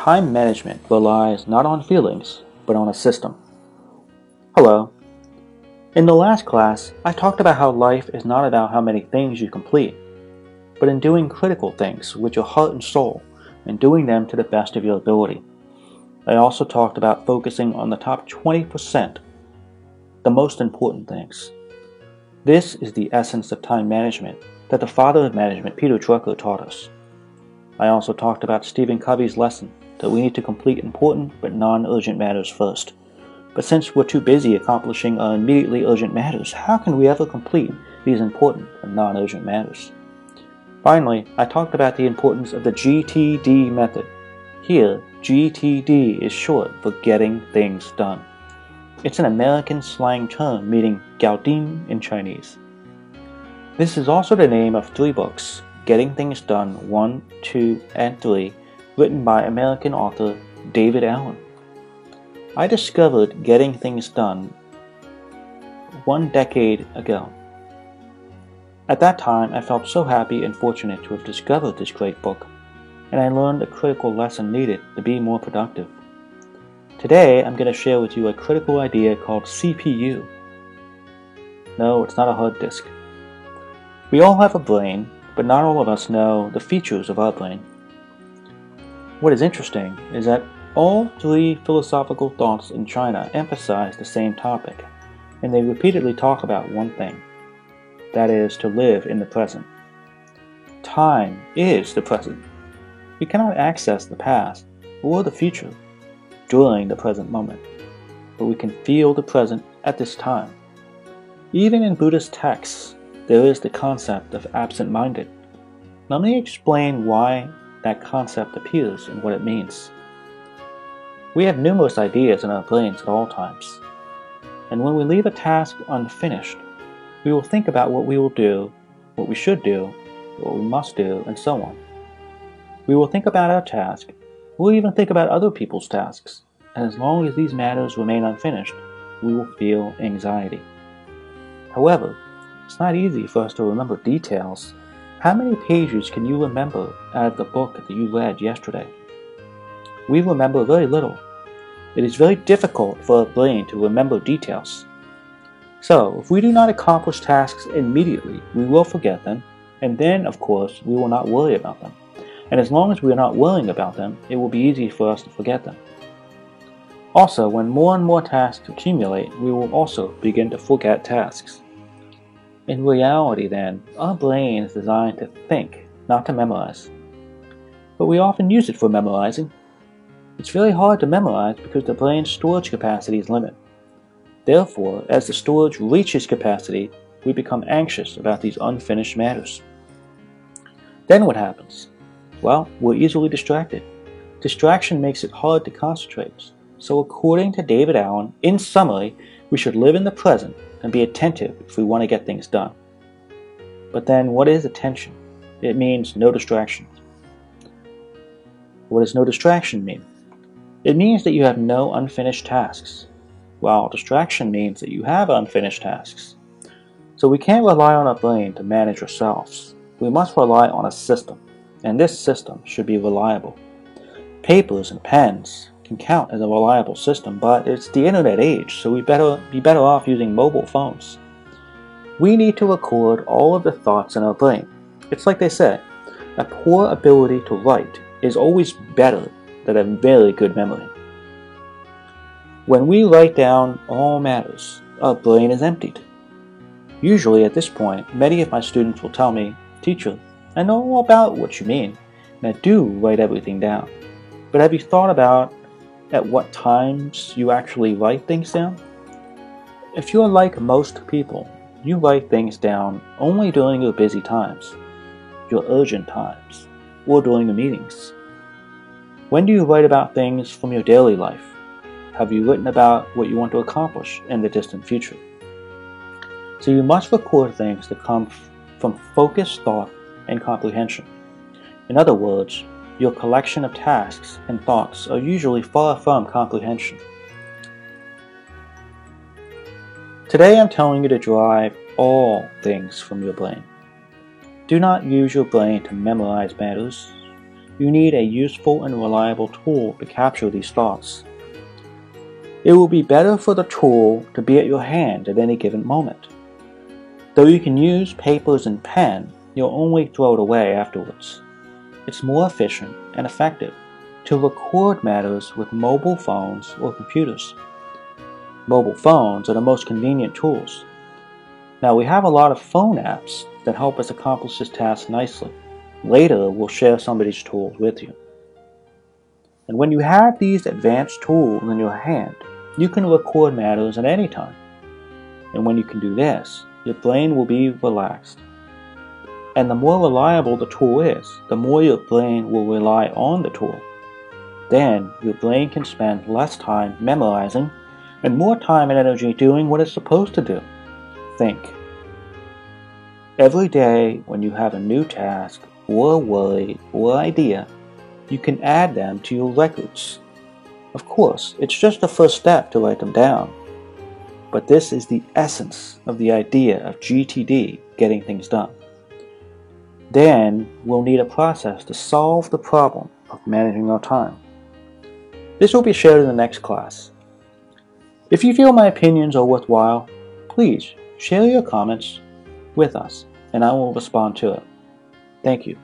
Time management relies not on feelings, but on a system. Hello. In the last class, I talked about how life is not about how many things you complete, but in doing critical things with your heart and soul and doing them to the best of your ability. I also talked about focusing on the top 20%, the most important things. This is the essence of time management that the father of management, Peter Drucker, taught us. I also talked about Stephen Covey's lesson that we need to complete important but non urgent matters first. But since we're too busy accomplishing our immediately urgent matters, how can we ever complete these important and non urgent matters? Finally, I talked about the importance of the GTD method. Here, GTD is short for getting things done. It's an American slang term meaning Gaodim in Chinese. This is also the name of three books Getting Things Done 1, 2, and 3, written by American author David Allen. I discovered Getting Things Done one decade ago. At that time, I felt so happy and fortunate to have discovered this great book, and I learned a critical lesson needed to be more productive. Today, I'm going to share with you a critical idea called CPU. No, it's not a hard disk. We all have a brain, but not all of us know the features of our brain. What is interesting is that all three philosophical thoughts in China emphasize the same topic, and they repeatedly talk about one thing that is, to live in the present. Time is the present. We cannot access the past or the future during the present moment, but we can feel the present at this time. Even in Buddhist texts, there is the concept of absent minded. Let me explain why that concept appears and what it means. We have numerous ideas in our brains at all times, and when we leave a task unfinished, we will think about what we will do, what we should do, what we must do, and so on. We will think about our task We'll even think about other people's tasks, and as long as these matters remain unfinished, we will feel anxiety. However, it's not easy for us to remember details. How many pages can you remember out of the book that you read yesterday? We remember very little. It is very difficult for our brain to remember details. So, if we do not accomplish tasks immediately, we will forget them, and then, of course, we will not worry about them and as long as we are not worrying about them, it will be easy for us to forget them. Also, when more and more tasks accumulate, we will also begin to forget tasks. In reality, then, our brain is designed to think, not to memorize. But we often use it for memorizing. It's very hard to memorize because the brain's storage capacity is limited. Therefore, as the storage reaches capacity, we become anxious about these unfinished matters. Then what happens? Well, we're easily distracted. Distraction makes it hard to concentrate. So, according to David Allen, in summary, we should live in the present and be attentive if we want to get things done. But then, what is attention? It means no distractions. What does no distraction mean? It means that you have no unfinished tasks, while distraction means that you have unfinished tasks. So we can't rely on our brain to manage ourselves. We must rely on a system and this system should be reliable. Papers and pens can count as a reliable system, but it's the internet age, so we better be better off using mobile phones. We need to record all of the thoughts in our brain. It's like they say, a poor ability to write is always better than a very good memory. When we write down all matters, our brain is emptied. Usually at this point, many of my students will tell me, Teacher, I know all about what you mean, and I do write everything down. But have you thought about at what times you actually write things down? If you're like most people, you write things down only during your busy times, your urgent times, or during the meetings. When do you write about things from your daily life? Have you written about what you want to accomplish in the distant future? So you must record things that come from focused thought and comprehension. In other words, your collection of tasks and thoughts are usually far from comprehension. Today I'm telling you to drive all things from your brain. Do not use your brain to memorize matters. you need a useful and reliable tool to capture these thoughts. It will be better for the tool to be at your hand at any given moment. Though you can use papers and pen, you'll only throw it away afterwards. It's more efficient and effective to record matters with mobile phones or computers. Mobile phones are the most convenient tools. Now, we have a lot of phone apps that help us accomplish this task nicely. Later, we'll share some of these tools with you. And when you have these advanced tools in your hand, you can record matters at any time. And when you can do this, your brain will be relaxed. And the more reliable the tool is, the more your brain will rely on the tool. Then your brain can spend less time memorizing and more time and energy doing what it's supposed to do. Think. Every day when you have a new task or worry or idea, you can add them to your records. Of course, it's just the first step to write them down. But this is the essence of the idea of GTD getting things done. Then we'll need a process to solve the problem of managing our time. This will be shared in the next class. If you feel my opinions are worthwhile, please share your comments with us and I will respond to it. Thank you.